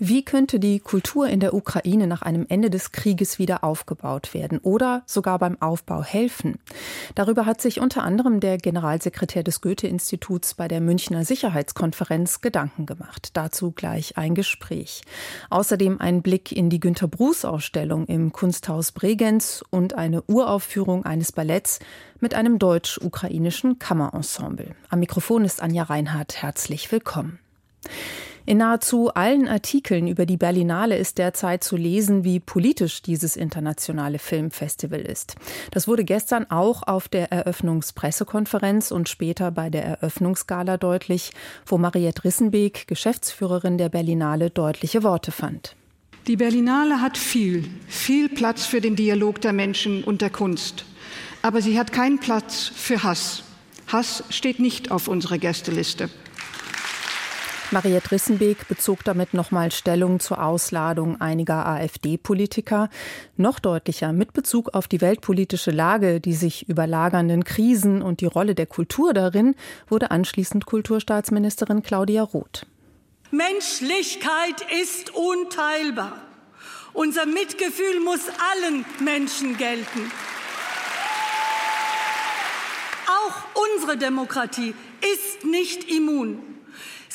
Wie könnte die Kultur in der Ukraine nach einem Ende des Krieges wieder aufgebaut werden oder sogar beim Aufbau helfen? Darüber hat sich unter anderem der Generalsekretär des Goethe-Instituts bei der Münchner Sicherheitskonferenz Gedanken gemacht. Dazu gleich ein Gespräch. Außerdem ein Blick in die Günter Bruß Ausstellung im Kunsthaus Bregenz und eine Uraufführung eines Balletts mit einem deutsch-ukrainischen Kammerensemble. Am Mikrofon ist Anja Reinhardt. Herzlich willkommen. In nahezu allen Artikeln über die Berlinale ist derzeit zu lesen, wie politisch dieses internationale Filmfestival ist. Das wurde gestern auch auf der Eröffnungspressekonferenz und später bei der Eröffnungsgala deutlich, wo Mariette Rissenbeek, Geschäftsführerin der Berlinale, deutliche Worte fand. Die Berlinale hat viel, viel Platz für den Dialog der Menschen und der Kunst. Aber sie hat keinen Platz für Hass. Hass steht nicht auf unserer Gästeliste. Mariette Rissenbeek bezog damit nochmal Stellung zur Ausladung einiger AfD-Politiker. Noch deutlicher mit Bezug auf die weltpolitische Lage, die sich überlagernden Krisen und die Rolle der Kultur darin, wurde anschließend Kulturstaatsministerin Claudia Roth. Menschlichkeit ist unteilbar. Unser Mitgefühl muss allen Menschen gelten. Auch unsere Demokratie ist nicht immun.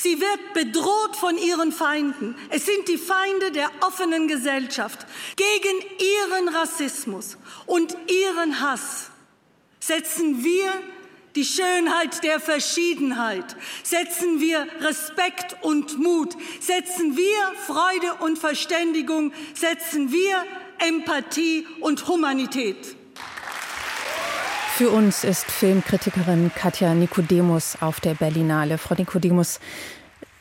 Sie wird bedroht von ihren Feinden. Es sind die Feinde der offenen Gesellschaft. Gegen ihren Rassismus und ihren Hass setzen wir die Schönheit der Verschiedenheit, setzen wir Respekt und Mut, setzen wir Freude und Verständigung, setzen wir Empathie und Humanität. Für uns ist Filmkritikerin Katja Nikodemus auf der Berlinale. Frau Nikodemus,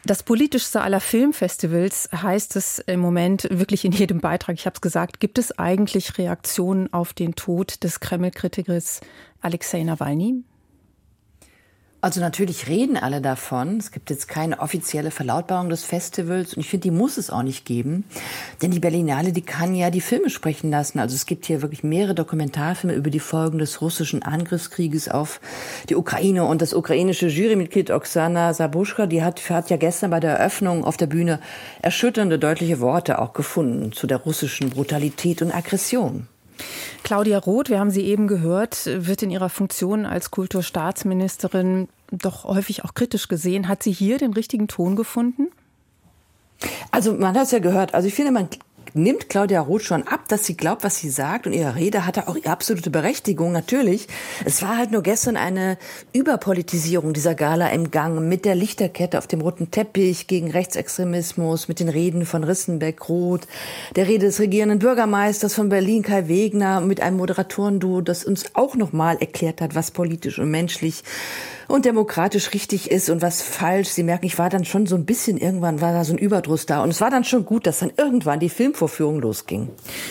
das politischste aller Filmfestivals heißt es im Moment wirklich in jedem Beitrag. Ich habe es gesagt. Gibt es eigentlich Reaktionen auf den Tod des Kreml-Kritikers Alexei Nawalny? Also natürlich reden alle davon. Es gibt jetzt keine offizielle Verlautbarung des Festivals und ich finde, die muss es auch nicht geben. Denn die Berlinale, die kann ja die Filme sprechen lassen. Also es gibt hier wirklich mehrere Dokumentarfilme über die Folgen des russischen Angriffskrieges auf die Ukraine und das ukrainische Jurymitglied Oksana Sabuschka, die hat, hat ja gestern bei der Eröffnung auf der Bühne erschütternde, deutliche Worte auch gefunden zu der russischen Brutalität und Aggression. Claudia Roth, wir haben sie eben gehört, wird in ihrer Funktion als Kulturstaatsministerin doch häufig auch kritisch gesehen. Hat sie hier den richtigen Ton gefunden? Also man hat es ja gehört. Also ich finde, man nimmt Claudia Roth schon ab, dass sie glaubt, was sie sagt und ihre Rede hatte auch ihre absolute Berechtigung, natürlich. Es war halt nur gestern eine Überpolitisierung dieser Gala im Gang mit der Lichterkette auf dem roten Teppich gegen Rechtsextremismus, mit den Reden von Rissenbeck Roth, der Rede des regierenden Bürgermeisters von Berlin Kai Wegner mit einem Moderatorenduo, das uns auch nochmal erklärt hat, was politisch und menschlich und demokratisch richtig ist und was falsch. Sie merken, ich war dann schon so ein bisschen, irgendwann war da so ein Überdruss da. Und es war dann schon gut, dass dann irgendwann die Filmvorführung losging.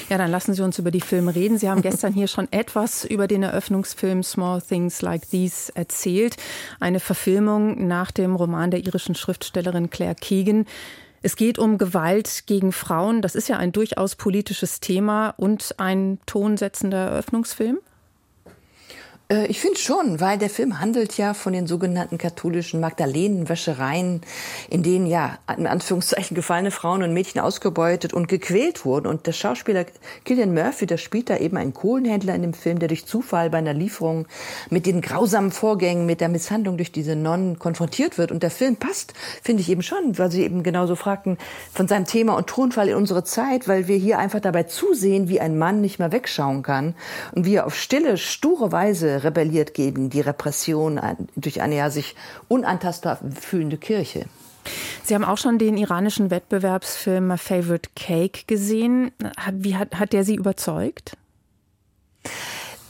Ja, dann lassen Sie uns über die Filme reden. Sie haben gestern hier schon etwas über den Eröffnungsfilm Small Things Like These erzählt. Eine Verfilmung nach dem Roman der irischen Schriftstellerin Claire Keegan. Es geht um Gewalt gegen Frauen. Das ist ja ein durchaus politisches Thema und ein tonsetzender Eröffnungsfilm. Äh, ich finde schon, weil der Film handelt ja von den sogenannten katholischen Magdalenenwäschereien, in denen ja in Anführungszeichen gefallene Frauen und Mädchen ausgebeutet und gequält wurden. Und der Schauspieler Killian Murphy, der spielt da eben einen Kohlenhändler in dem Film, der durch Zufall bei einer Lieferung mit den grausamen Vorgängen, mit der Misshandlung durch diese Nonnen konfrontiert wird. Und der Film passt, finde ich eben schon, weil Sie eben genauso fragten, von seinem Thema und Tonfall in unsere Zeit, weil wir hier einfach dabei zusehen, wie ein Mann nicht mehr wegschauen kann und wie er auf stille, sture Weise rebelliert gegen die Repression durch eine ja sich unantastbar fühlende Kirche. Sie haben auch schon den iranischen Wettbewerbsfilm My Favorite Cake gesehen. Wie hat, hat der Sie überzeugt?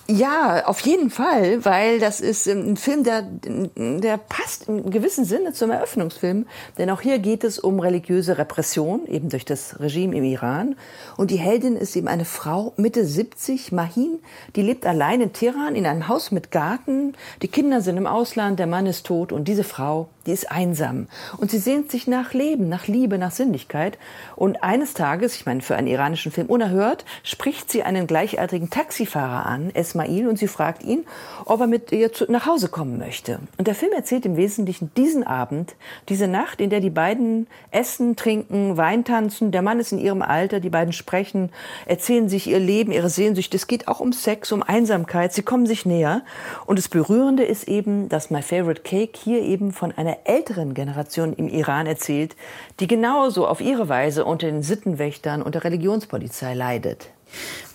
Ja, auf jeden Fall, weil das ist ähm, ein Film, der, der passt im gewissen Sinne zum Eröffnungsfilm. Denn auch hier geht es um religiöse Repression, eben durch das Regime im Iran. Und die Heldin ist eben eine Frau, Mitte 70, Mahin, die lebt allein in Teheran in einem Haus mit Garten. Die Kinder sind im Ausland, der Mann ist tot und diese Frau die ist einsam und sie sehnt sich nach Leben, nach Liebe, nach Sinnlichkeit. Und eines Tages, ich meine für einen iranischen Film unerhört, spricht sie einen gleichaltrigen Taxifahrer an, Esmail, und sie fragt ihn, ob er mit ihr zu, nach Hause kommen möchte. Und der Film erzählt im Wesentlichen diesen Abend, diese Nacht, in der die beiden essen, trinken, Wein tanzen. Der Mann ist in ihrem Alter, die beiden sprechen, erzählen sich ihr Leben, ihre Sehnsucht. Es geht auch um Sex, um Einsamkeit. Sie kommen sich näher. Und das Berührende ist eben, dass My Favorite Cake hier eben von einer älteren Generation im Iran erzählt, die genauso auf ihre Weise unter den Sittenwächtern und der Religionspolizei leidet.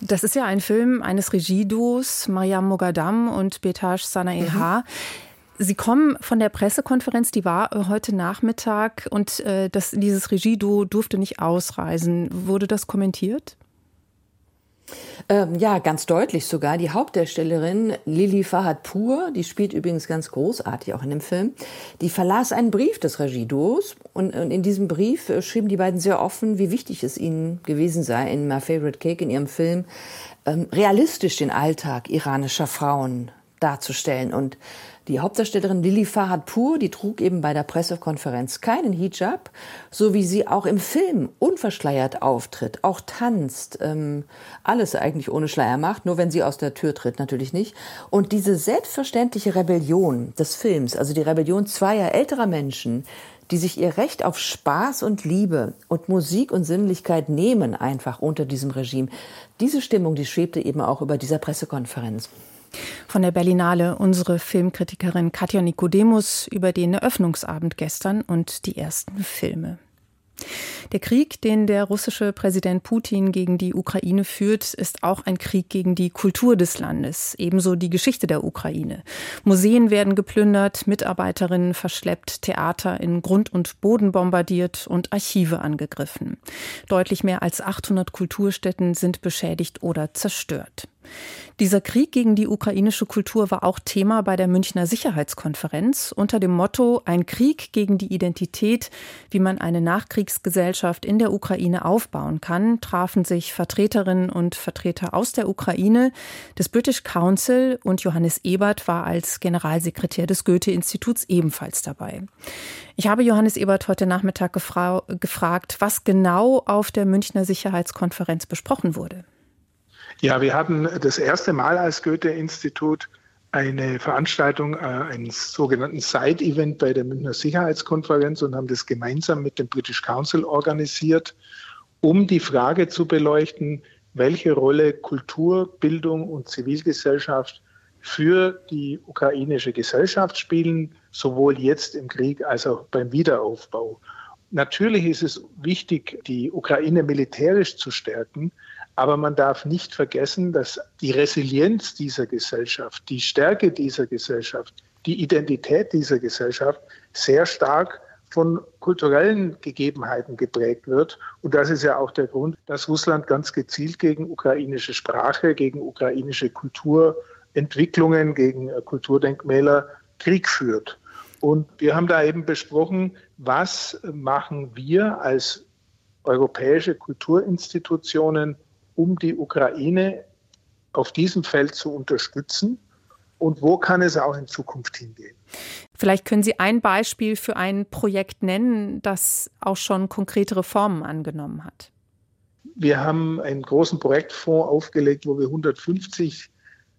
Das ist ja ein Film eines Regieduos, Mariam Mogadam und Betaj Sanaeha. Mhm. Sie kommen von der Pressekonferenz, die war äh, heute Nachmittag und äh, das, dieses Regieduo durfte nicht ausreisen. Wurde das kommentiert? Ähm, ja, ganz deutlich sogar. Die Hauptdarstellerin Lili Fahadpur, die spielt übrigens ganz großartig auch in dem Film, die verlas einen Brief des Regieduos und, und in diesem Brief äh, schrieben die beiden sehr offen, wie wichtig es ihnen gewesen sei, in My Favorite Cake, in ihrem Film, ähm, realistisch den Alltag iranischer Frauen darzustellen und die Hauptdarstellerin Lili Fahadpur, die trug eben bei der Pressekonferenz keinen Hijab, so wie sie auch im Film unverschleiert auftritt, auch tanzt, ähm, alles eigentlich ohne Schleier macht, nur wenn sie aus der Tür tritt, natürlich nicht. Und diese selbstverständliche Rebellion des Films, also die Rebellion zweier älterer Menschen, die sich ihr Recht auf Spaß und Liebe und Musik und Sinnlichkeit nehmen, einfach unter diesem Regime. Diese Stimmung, die schwebte eben auch über dieser Pressekonferenz. Von der Berlinale unsere Filmkritikerin Katja Nikodemus über den Eröffnungsabend gestern und die ersten Filme. Der Krieg, den der russische Präsident Putin gegen die Ukraine führt, ist auch ein Krieg gegen die Kultur des Landes, ebenso die Geschichte der Ukraine. Museen werden geplündert, Mitarbeiterinnen verschleppt, Theater in Grund und Boden bombardiert und Archive angegriffen. Deutlich mehr als 800 Kulturstätten sind beschädigt oder zerstört. Dieser Krieg gegen die ukrainische Kultur war auch Thema bei der Münchner Sicherheitskonferenz unter dem Motto Ein Krieg gegen die Identität, wie man eine Nachkriegsgesellschaft in der Ukraine aufbauen kann, trafen sich Vertreterinnen und Vertreter aus der Ukraine, des British Council und Johannes Ebert war als Generalsekretär des Goethe-Instituts ebenfalls dabei. Ich habe Johannes Ebert heute Nachmittag gefra gefragt, was genau auf der Münchner Sicherheitskonferenz besprochen wurde. Ja, wir hatten das erste Mal als Goethe-Institut eine Veranstaltung äh, eines sogenannten Side-Event bei der Münchner Sicherheitskonferenz und haben das gemeinsam mit dem British Council organisiert, um die Frage zu beleuchten, welche Rolle Kultur, Bildung und Zivilgesellschaft für die ukrainische Gesellschaft spielen, sowohl jetzt im Krieg als auch beim Wiederaufbau. Natürlich ist es wichtig, die Ukraine militärisch zu stärken, aber man darf nicht vergessen, dass die Resilienz dieser Gesellschaft, die Stärke dieser Gesellschaft, die Identität dieser Gesellschaft sehr stark von kulturellen Gegebenheiten geprägt wird. Und das ist ja auch der Grund, dass Russland ganz gezielt gegen ukrainische Sprache, gegen ukrainische Kulturentwicklungen, gegen Kulturdenkmäler Krieg führt. Und wir haben da eben besprochen, was machen wir als europäische Kulturinstitutionen um die Ukraine auf diesem Feld zu unterstützen und wo kann es auch in Zukunft hingehen. Vielleicht können Sie ein Beispiel für ein Projekt nennen, das auch schon konkretere Formen angenommen hat. Wir haben einen großen Projektfonds aufgelegt, wo wir 150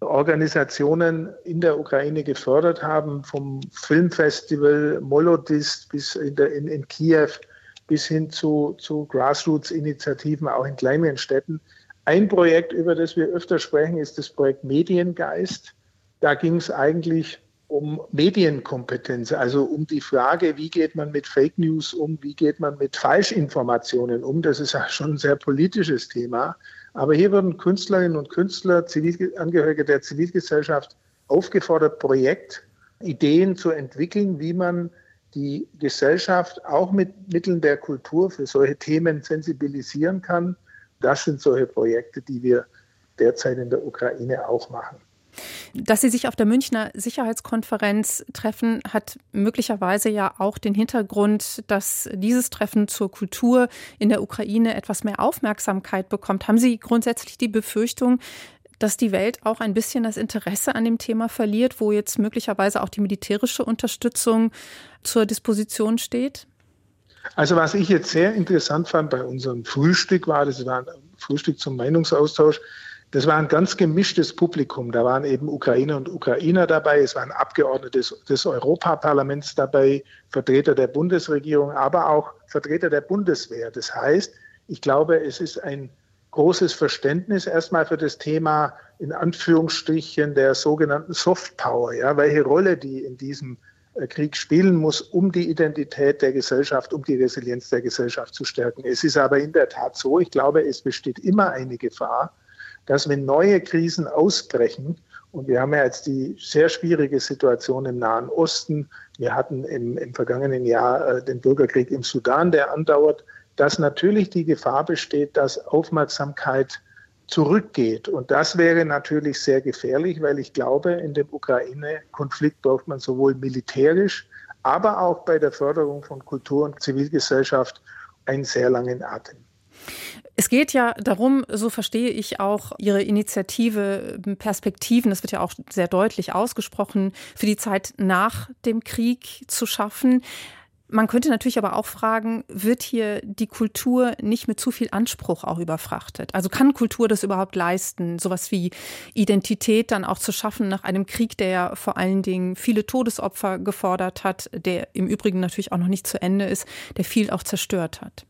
Organisationen in der Ukraine gefördert haben, vom Filmfestival Molodist bis in, der, in, in Kiew bis hin zu, zu Grassroots-Initiativen, auch in kleineren Städten, ein Projekt, über das wir öfter sprechen, ist das Projekt Mediengeist. Da ging es eigentlich um Medienkompetenz, also um die Frage, wie geht man mit Fake News um, wie geht man mit Falschinformationen um. Das ist ja schon ein sehr politisches Thema. Aber hier wurden Künstlerinnen und Künstler, Zivilangehörige der Zivilgesellschaft aufgefordert, Projektideen zu entwickeln, wie man die Gesellschaft auch mit Mitteln der Kultur für solche Themen sensibilisieren kann das sind solche Projekte, die wir derzeit in der Ukraine auch machen. Dass Sie sich auf der Münchner Sicherheitskonferenz treffen, hat möglicherweise ja auch den Hintergrund, dass dieses Treffen zur Kultur in der Ukraine etwas mehr Aufmerksamkeit bekommt. Haben Sie grundsätzlich die Befürchtung, dass die Welt auch ein bisschen das Interesse an dem Thema verliert, wo jetzt möglicherweise auch die militärische Unterstützung zur Disposition steht? Also was ich jetzt sehr interessant fand bei unserem Frühstück war, das war ein Frühstück zum Meinungsaustausch, das war ein ganz gemischtes Publikum. Da waren eben Ukrainer und Ukrainer dabei, es waren Abgeordnete des, des Europaparlaments dabei, Vertreter der Bundesregierung, aber auch Vertreter der Bundeswehr. Das heißt, ich glaube, es ist ein großes Verständnis erstmal für das Thema in Anführungsstrichen der sogenannten Soft Power, ja, welche Rolle die in diesem Krieg spielen muss, um die Identität der Gesellschaft, um die Resilienz der Gesellschaft zu stärken. Es ist aber in der Tat so, ich glaube, es besteht immer eine Gefahr, dass wenn neue Krisen ausbrechen, und wir haben ja jetzt die sehr schwierige Situation im Nahen Osten, wir hatten im, im vergangenen Jahr äh, den Bürgerkrieg im Sudan, der andauert, dass natürlich die Gefahr besteht, dass Aufmerksamkeit zurückgeht. Und das wäre natürlich sehr gefährlich, weil ich glaube, in dem Ukraine-Konflikt braucht man sowohl militärisch, aber auch bei der Förderung von Kultur und Zivilgesellschaft einen sehr langen Atem. Es geht ja darum, so verstehe ich auch Ihre Initiative Perspektiven, das wird ja auch sehr deutlich ausgesprochen, für die Zeit nach dem Krieg zu schaffen. Man könnte natürlich aber auch fragen, wird hier die Kultur nicht mit zu viel Anspruch auch überfrachtet? Also kann Kultur das überhaupt leisten, sowas wie Identität dann auch zu schaffen nach einem Krieg, der ja vor allen Dingen viele Todesopfer gefordert hat, der im Übrigen natürlich auch noch nicht zu Ende ist, der viel auch zerstört hat?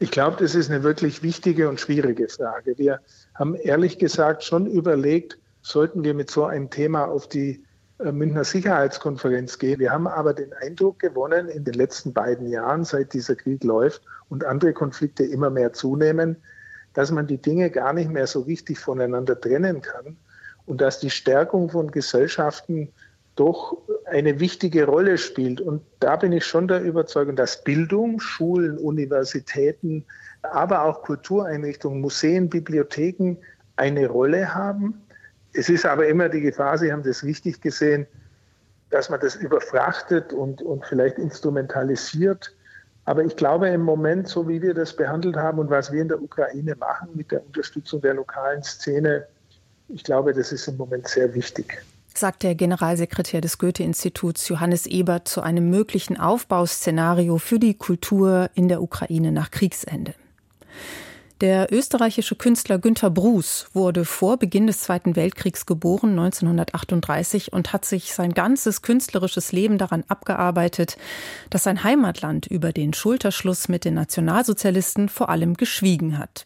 Ich glaube, das ist eine wirklich wichtige und schwierige Frage. Wir haben ehrlich gesagt schon überlegt, sollten wir mit so einem Thema auf die Münchner Sicherheitskonferenz gehen. Wir haben aber den Eindruck gewonnen in den letzten beiden Jahren, seit dieser Krieg läuft und andere Konflikte immer mehr zunehmen, dass man die Dinge gar nicht mehr so richtig voneinander trennen kann und dass die Stärkung von Gesellschaften doch eine wichtige Rolle spielt. Und da bin ich schon der Überzeugung, dass Bildung, Schulen, Universitäten, aber auch Kultureinrichtungen, Museen, Bibliotheken eine Rolle haben. Es ist aber immer die Gefahr, Sie haben das richtig gesehen, dass man das überfrachtet und, und vielleicht instrumentalisiert. Aber ich glaube im Moment, so wie wir das behandelt haben und was wir in der Ukraine machen mit der Unterstützung der lokalen Szene, ich glaube, das ist im Moment sehr wichtig sagt der Generalsekretär des Goethe-Instituts Johannes Ebert zu einem möglichen Aufbauszenario für die Kultur in der Ukraine nach Kriegsende. Der österreichische Künstler Günter Bruß wurde vor Beginn des Zweiten Weltkriegs geboren, 1938, und hat sich sein ganzes künstlerisches Leben daran abgearbeitet, dass sein Heimatland über den Schulterschluss mit den Nationalsozialisten vor allem geschwiegen hat.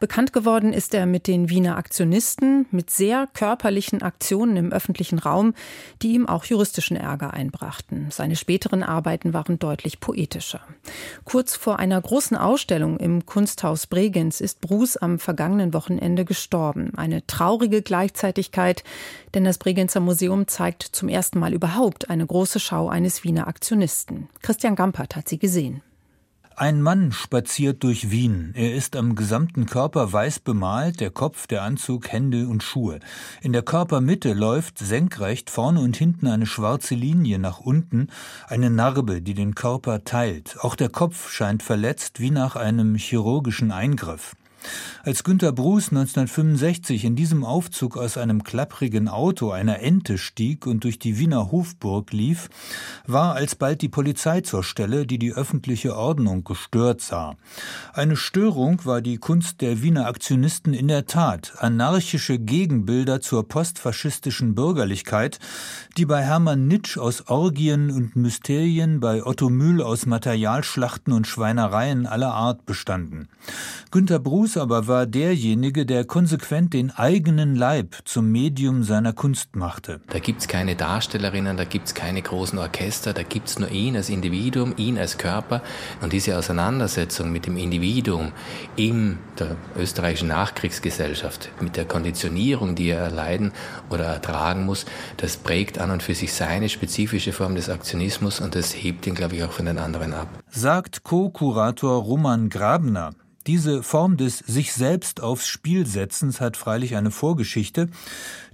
Bekannt geworden ist er mit den Wiener Aktionisten, mit sehr körperlichen Aktionen im öffentlichen Raum, die ihm auch juristischen Ärger einbrachten. Seine späteren Arbeiten waren deutlich poetischer. Kurz vor einer großen Ausstellung im Kunsthaus Bregen Bregenz ist Bruce am vergangenen Wochenende gestorben. Eine traurige Gleichzeitigkeit, denn das Bregenzer Museum zeigt zum ersten Mal überhaupt eine große Schau eines Wiener Aktionisten. Christian Gampert hat sie gesehen. Ein Mann spaziert durch Wien. Er ist am gesamten Körper weiß bemalt, der Kopf, der Anzug, Hände und Schuhe. In der Körpermitte läuft senkrecht vorne und hinten eine schwarze Linie nach unten, eine Narbe, die den Körper teilt. Auch der Kopf scheint verletzt wie nach einem chirurgischen Eingriff. Als Günter Bruß 1965 in diesem Aufzug aus einem klapprigen Auto einer Ente stieg und durch die Wiener Hofburg lief, war alsbald die Polizei zur Stelle, die die öffentliche Ordnung gestört sah. Eine Störung war die Kunst der Wiener Aktionisten in der Tat, anarchische Gegenbilder zur postfaschistischen Bürgerlichkeit, die bei Hermann Nitsch aus Orgien und Mysterien, bei Otto Mühl aus Materialschlachten und Schweinereien aller Art bestanden. Günter Bruß Fuchs aber war derjenige, der konsequent den eigenen Leib zum Medium seiner Kunst machte. Da gibt's keine Darstellerinnen, da gibt's keine großen Orchester, da gibt's nur ihn als Individuum, ihn als Körper. Und diese Auseinandersetzung mit dem Individuum in der österreichischen Nachkriegsgesellschaft, mit der Konditionierung, die er erleiden oder ertragen muss, das prägt an und für sich seine spezifische Form des Aktionismus und das hebt ihn, glaube ich, auch von den anderen ab. Sagt Co-Kurator Roman Grabner. Diese Form des sich selbst aufs Spiel setzens hat freilich eine Vorgeschichte,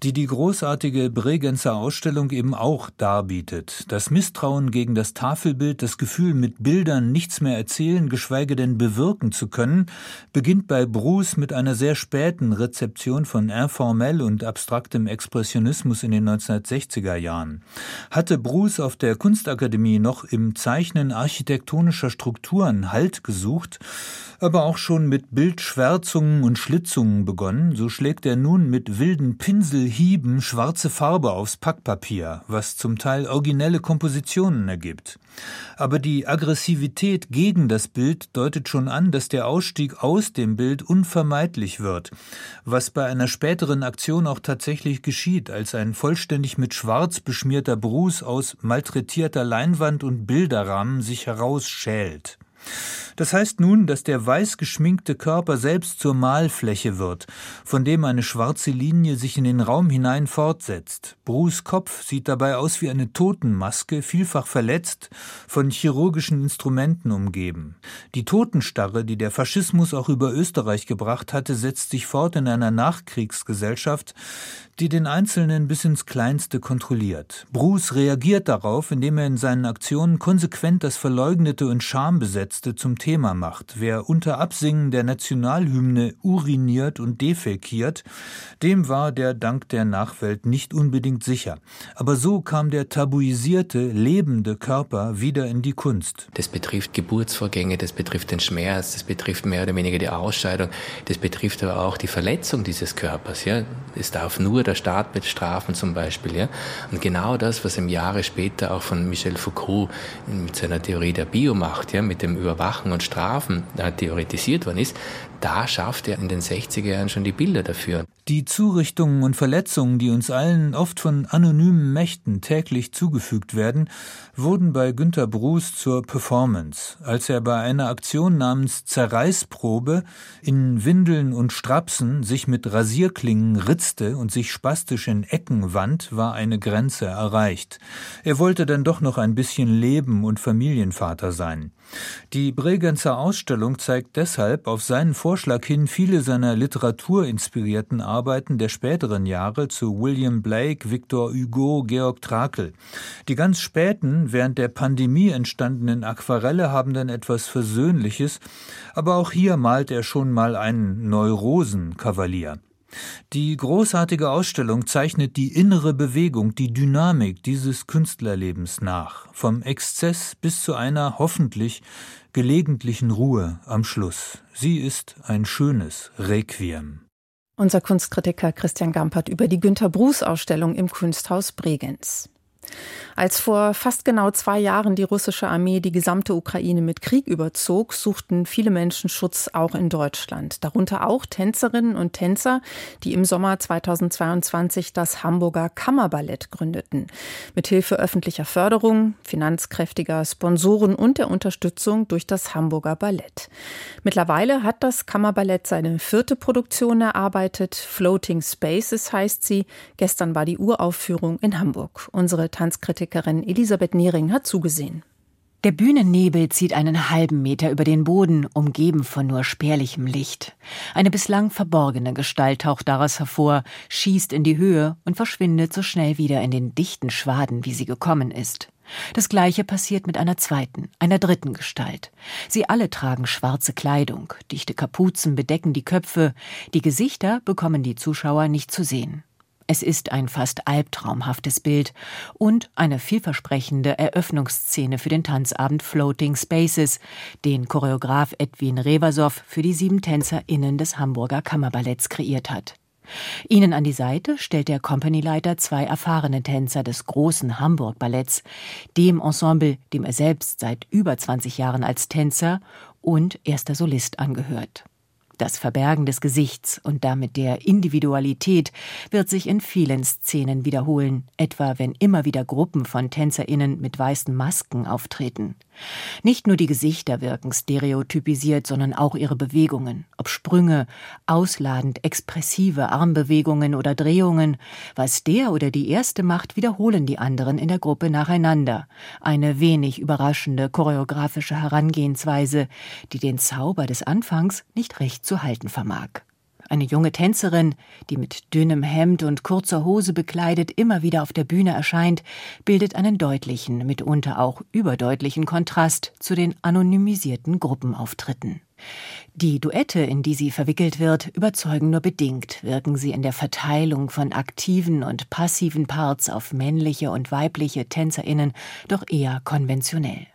die die großartige Bregenzer Ausstellung eben auch darbietet. Das Misstrauen gegen das Tafelbild, das Gefühl, mit Bildern nichts mehr erzählen, geschweige denn bewirken zu können, beginnt bei Bruce mit einer sehr späten Rezeption von informell und abstraktem Expressionismus in den 1960er Jahren. Hatte Bruce auf der Kunstakademie noch im Zeichnen architektonischer Strukturen Halt gesucht, aber auch schon mit Bildschwärzungen und Schlitzungen begonnen, so schlägt er nun mit wilden Pinselhieben schwarze Farbe aufs Packpapier, was zum Teil originelle Kompositionen ergibt. Aber die Aggressivität gegen das Bild deutet schon an, dass der Ausstieg aus dem Bild unvermeidlich wird, was bei einer späteren Aktion auch tatsächlich geschieht, als ein vollständig mit Schwarz beschmierter Bruce aus malträtierter Leinwand und Bilderrahmen sich herausschält. Das heißt nun, dass der weiß geschminkte Körper selbst zur Malfläche wird, von dem eine schwarze Linie sich in den Raum hinein fortsetzt. Bruce Kopf sieht dabei aus wie eine Totenmaske, vielfach verletzt, von chirurgischen Instrumenten umgeben. Die Totenstarre, die der Faschismus auch über Österreich gebracht hatte, setzt sich fort in einer Nachkriegsgesellschaft, die den Einzelnen bis ins Kleinste kontrolliert. Bruce reagiert darauf, indem er in seinen Aktionen konsequent das Verleugnete und Schambesetzte zum Thema macht. Wer unter Absingen der Nationalhymne uriniert und defekiert, dem war der Dank der Nachwelt nicht unbedingt sicher. Aber so kam der tabuisierte, lebende Körper wieder in die Kunst. Das betrifft Geburtsvorgänge, das betrifft den Schmerz, das betrifft mehr oder weniger die Ausscheidung, das betrifft aber auch die Verletzung dieses Körpers. Ja? Es darf nur der Staat bestrafen zum Beispiel. Ja? Und genau das, was im Jahre später auch von Michel Foucault mit seiner Theorie der Biomacht, ja, mit dem Überwachen und Strafen äh, theoretisiert worden ist, da schafft er in den 60er Jahren schon die Bilder dafür. Die Zurichtungen und Verletzungen, die uns allen oft von anonymen Mächten täglich zugefügt werden, wurden bei Günter Bruce zur Performance. Als er bei einer Aktion namens Zerreißprobe in Windeln und Strapsen sich mit Rasierklingen ritzte und sich spastisch in Ecken wand, war eine Grenze erreicht. Er wollte dann doch noch ein bisschen leben und Familienvater sein. Die Bregenzer Ausstellung zeigt deshalb auf seinen Vorschlag hin viele seiner literaturinspirierten Arbeiten der späteren Jahre zu William Blake, Victor Hugo, Georg Trakl. Die ganz späten, während der Pandemie entstandenen Aquarelle haben dann etwas Versöhnliches, aber auch hier malt er schon mal einen Neurosenkavalier. Die großartige Ausstellung zeichnet die innere Bewegung, die Dynamik dieses Künstlerlebens nach, vom Exzess bis zu einer hoffentlich gelegentlichen Ruhe am Schluss. Sie ist ein schönes Requiem. Unser Kunstkritiker Christian Gampert über die Günter Bruß Ausstellung im Kunsthaus Bregenz. Als vor fast genau zwei Jahren die russische Armee die gesamte Ukraine mit Krieg überzog, suchten viele Menschen Schutz auch in Deutschland. Darunter auch Tänzerinnen und Tänzer, die im Sommer 2022 das Hamburger Kammerballett gründeten. Mithilfe öffentlicher Förderung, finanzkräftiger Sponsoren und der Unterstützung durch das Hamburger Ballett. Mittlerweile hat das Kammerballett seine vierte Produktion erarbeitet. Floating Spaces heißt sie. Gestern war die Uraufführung in Hamburg. Unsere Tanzkritikerin Elisabeth Niering hat zugesehen. Der Bühnennebel zieht einen halben Meter über den Boden, umgeben von nur spärlichem Licht. Eine bislang verborgene Gestalt taucht daraus hervor, schießt in die Höhe und verschwindet so schnell wieder in den dichten Schwaden, wie sie gekommen ist. Das gleiche passiert mit einer zweiten, einer dritten Gestalt. Sie alle tragen schwarze Kleidung, dichte Kapuzen bedecken die Köpfe, die Gesichter bekommen die Zuschauer nicht zu sehen. Es ist ein fast albtraumhaftes Bild und eine vielversprechende Eröffnungsszene für den Tanzabend Floating Spaces, den Choreograf Edwin Reversow für die sieben TänzerInnen des Hamburger Kammerballetts kreiert hat. Ihnen an die Seite stellt der Companyleiter zwei erfahrene Tänzer des großen Hamburg Balletts, dem Ensemble, dem er selbst seit über 20 Jahren als Tänzer und erster Solist angehört. Das Verbergen des Gesichts und damit der Individualität wird sich in vielen Szenen wiederholen, etwa wenn immer wieder Gruppen von Tänzerinnen mit weißen Masken auftreten. Nicht nur die Gesichter wirken stereotypisiert, sondern auch ihre Bewegungen, ob Sprünge, ausladend expressive Armbewegungen oder Drehungen. Was der oder die erste macht, wiederholen die anderen in der Gruppe nacheinander. Eine wenig überraschende choreografische Herangehensweise, die den Zauber des Anfangs nicht recht zu halten vermag. Eine junge Tänzerin, die mit dünnem Hemd und kurzer Hose bekleidet immer wieder auf der Bühne erscheint, bildet einen deutlichen, mitunter auch überdeutlichen Kontrast zu den anonymisierten Gruppenauftritten. Die Duette, in die sie verwickelt wird, überzeugen nur bedingt, wirken sie in der Verteilung von aktiven und passiven Parts auf männliche und weibliche Tänzerinnen doch eher konventionell.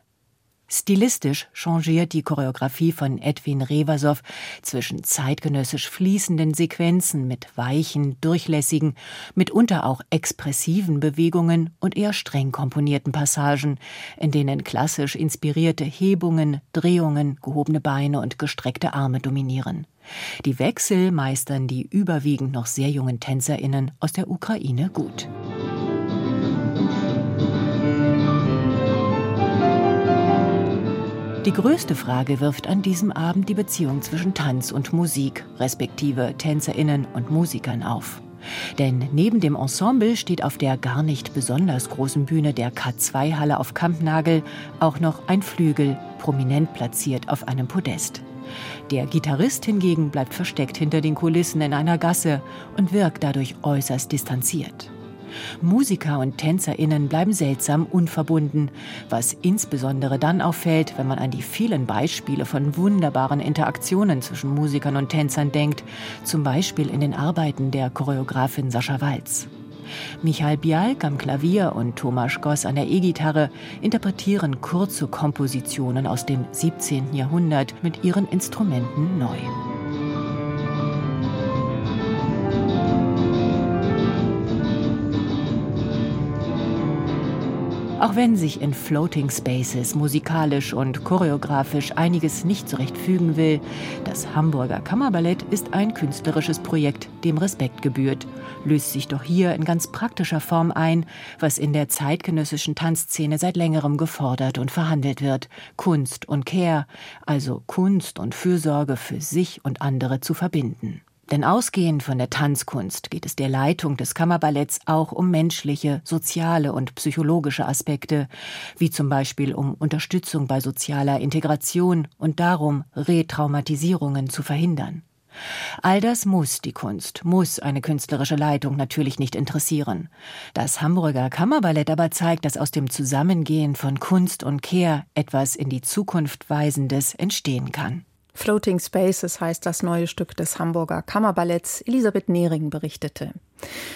Stilistisch changiert die Choreografie von Edwin Revasow zwischen zeitgenössisch fließenden Sequenzen mit weichen, durchlässigen, mitunter auch expressiven Bewegungen und eher streng komponierten Passagen, in denen klassisch inspirierte Hebungen, Drehungen, gehobene Beine und gestreckte Arme dominieren. Die Wechsel meistern die überwiegend noch sehr jungen Tänzerinnen aus der Ukraine gut. Die größte Frage wirft an diesem Abend die Beziehung zwischen Tanz und Musik, respektive Tänzerinnen und Musikern auf. Denn neben dem Ensemble steht auf der gar nicht besonders großen Bühne der K2-Halle auf Kampnagel auch noch ein Flügel, prominent platziert auf einem Podest. Der Gitarrist hingegen bleibt versteckt hinter den Kulissen in einer Gasse und wirkt dadurch äußerst distanziert. Musiker und TänzerInnen bleiben seltsam unverbunden, was insbesondere dann auffällt, wenn man an die vielen Beispiele von wunderbaren Interaktionen zwischen Musikern und Tänzern denkt, zum Beispiel in den Arbeiten der Choreografin Sascha Walz. Michael Bialk am Klavier und Thomas Goss an der E-Gitarre interpretieren kurze Kompositionen aus dem 17. Jahrhundert mit ihren Instrumenten neu. Auch wenn sich in Floating Spaces musikalisch und choreografisch einiges nicht so recht fügen will, das Hamburger Kammerballett ist ein künstlerisches Projekt, dem Respekt gebührt, löst sich doch hier in ganz praktischer Form ein, was in der zeitgenössischen Tanzszene seit längerem gefordert und verhandelt wird, Kunst und Care, also Kunst und Fürsorge für sich und andere zu verbinden. Denn ausgehend von der Tanzkunst geht es der Leitung des Kammerballetts auch um menschliche, soziale und psychologische Aspekte, wie zum Beispiel um Unterstützung bei sozialer Integration und darum, Retraumatisierungen zu verhindern. All das muss die Kunst, muss eine künstlerische Leitung natürlich nicht interessieren. Das Hamburger Kammerballett aber zeigt, dass aus dem Zusammengehen von Kunst und Kehr etwas in die Zukunft Weisendes entstehen kann. Floating Spaces heißt das neue Stück des Hamburger Kammerballetts. Elisabeth Nehring berichtete.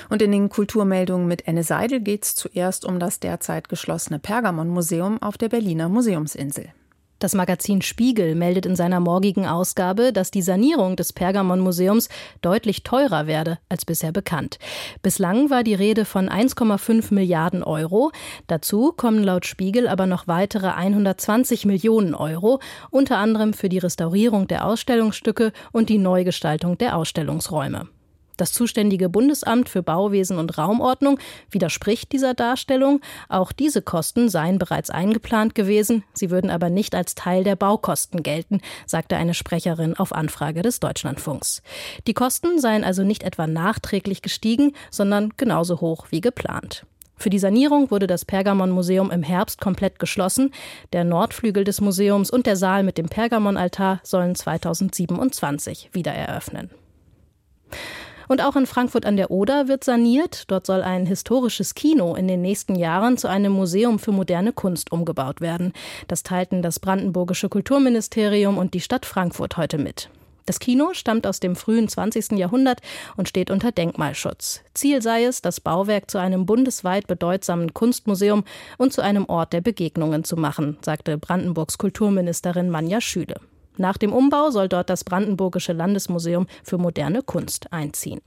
Und in den Kulturmeldungen mit Enne Seidel geht es zuerst um das derzeit geschlossene Pergamon-Museum auf der Berliner Museumsinsel. Das Magazin Spiegel meldet in seiner morgigen Ausgabe, dass die Sanierung des Pergamon-Museums deutlich teurer werde als bisher bekannt. Bislang war die Rede von 1,5 Milliarden Euro. Dazu kommen laut Spiegel aber noch weitere 120 Millionen Euro, unter anderem für die Restaurierung der Ausstellungsstücke und die Neugestaltung der Ausstellungsräume. Das zuständige Bundesamt für Bauwesen und Raumordnung widerspricht dieser Darstellung. Auch diese Kosten seien bereits eingeplant gewesen, sie würden aber nicht als Teil der Baukosten gelten, sagte eine Sprecherin auf Anfrage des Deutschlandfunks. Die Kosten seien also nicht etwa nachträglich gestiegen, sondern genauso hoch wie geplant. Für die Sanierung wurde das Pergamon-Museum im Herbst komplett geschlossen. Der Nordflügel des Museums und der Saal mit dem Pergamon-Altar sollen 2027 wieder eröffnen. Und auch in Frankfurt an der Oder wird saniert. Dort soll ein historisches Kino in den nächsten Jahren zu einem Museum für moderne Kunst umgebaut werden. Das teilten das brandenburgische Kulturministerium und die Stadt Frankfurt heute mit. Das Kino stammt aus dem frühen 20. Jahrhundert und steht unter Denkmalschutz. Ziel sei es, das Bauwerk zu einem bundesweit bedeutsamen Kunstmuseum und zu einem Ort der Begegnungen zu machen, sagte Brandenburgs Kulturministerin Manja Schüle. Nach dem Umbau soll dort das Brandenburgische Landesmuseum für moderne Kunst einziehen.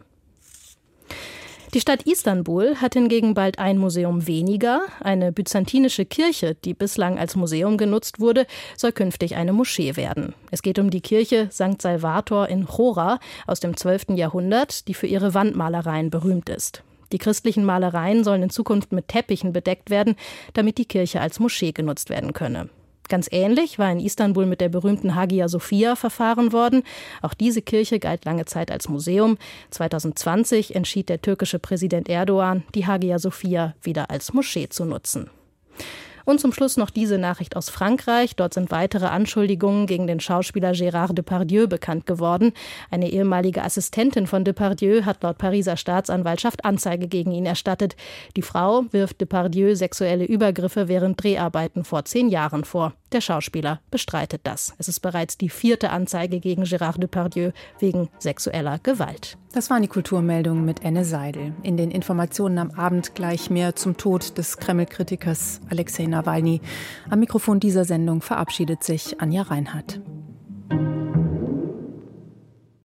Die Stadt Istanbul hat hingegen bald ein Museum weniger. Eine byzantinische Kirche, die bislang als Museum genutzt wurde, soll künftig eine Moschee werden. Es geht um die Kirche St. Salvator in Chora aus dem 12. Jahrhundert, die für ihre Wandmalereien berühmt ist. Die christlichen Malereien sollen in Zukunft mit Teppichen bedeckt werden, damit die Kirche als Moschee genutzt werden könne. Ganz ähnlich war in Istanbul mit der berühmten Hagia Sophia verfahren worden. Auch diese Kirche galt lange Zeit als Museum. 2020 entschied der türkische Präsident Erdogan, die Hagia Sophia wieder als Moschee zu nutzen. Und zum Schluss noch diese Nachricht aus Frankreich. Dort sind weitere Anschuldigungen gegen den Schauspieler Gérard Depardieu bekannt geworden. Eine ehemalige Assistentin von Depardieu hat laut Pariser Staatsanwaltschaft Anzeige gegen ihn erstattet. Die Frau wirft Depardieu sexuelle Übergriffe während Dreharbeiten vor zehn Jahren vor. Der Schauspieler bestreitet das. Es ist bereits die vierte Anzeige gegen Gérard Depardieu wegen sexueller Gewalt. Das waren die Kulturmeldungen mit Enne Seidel. In den Informationen am Abend gleich mehr zum Tod des Kreml-Kritikers Alexei Nawalny. Am Mikrofon dieser Sendung verabschiedet sich Anja Reinhardt.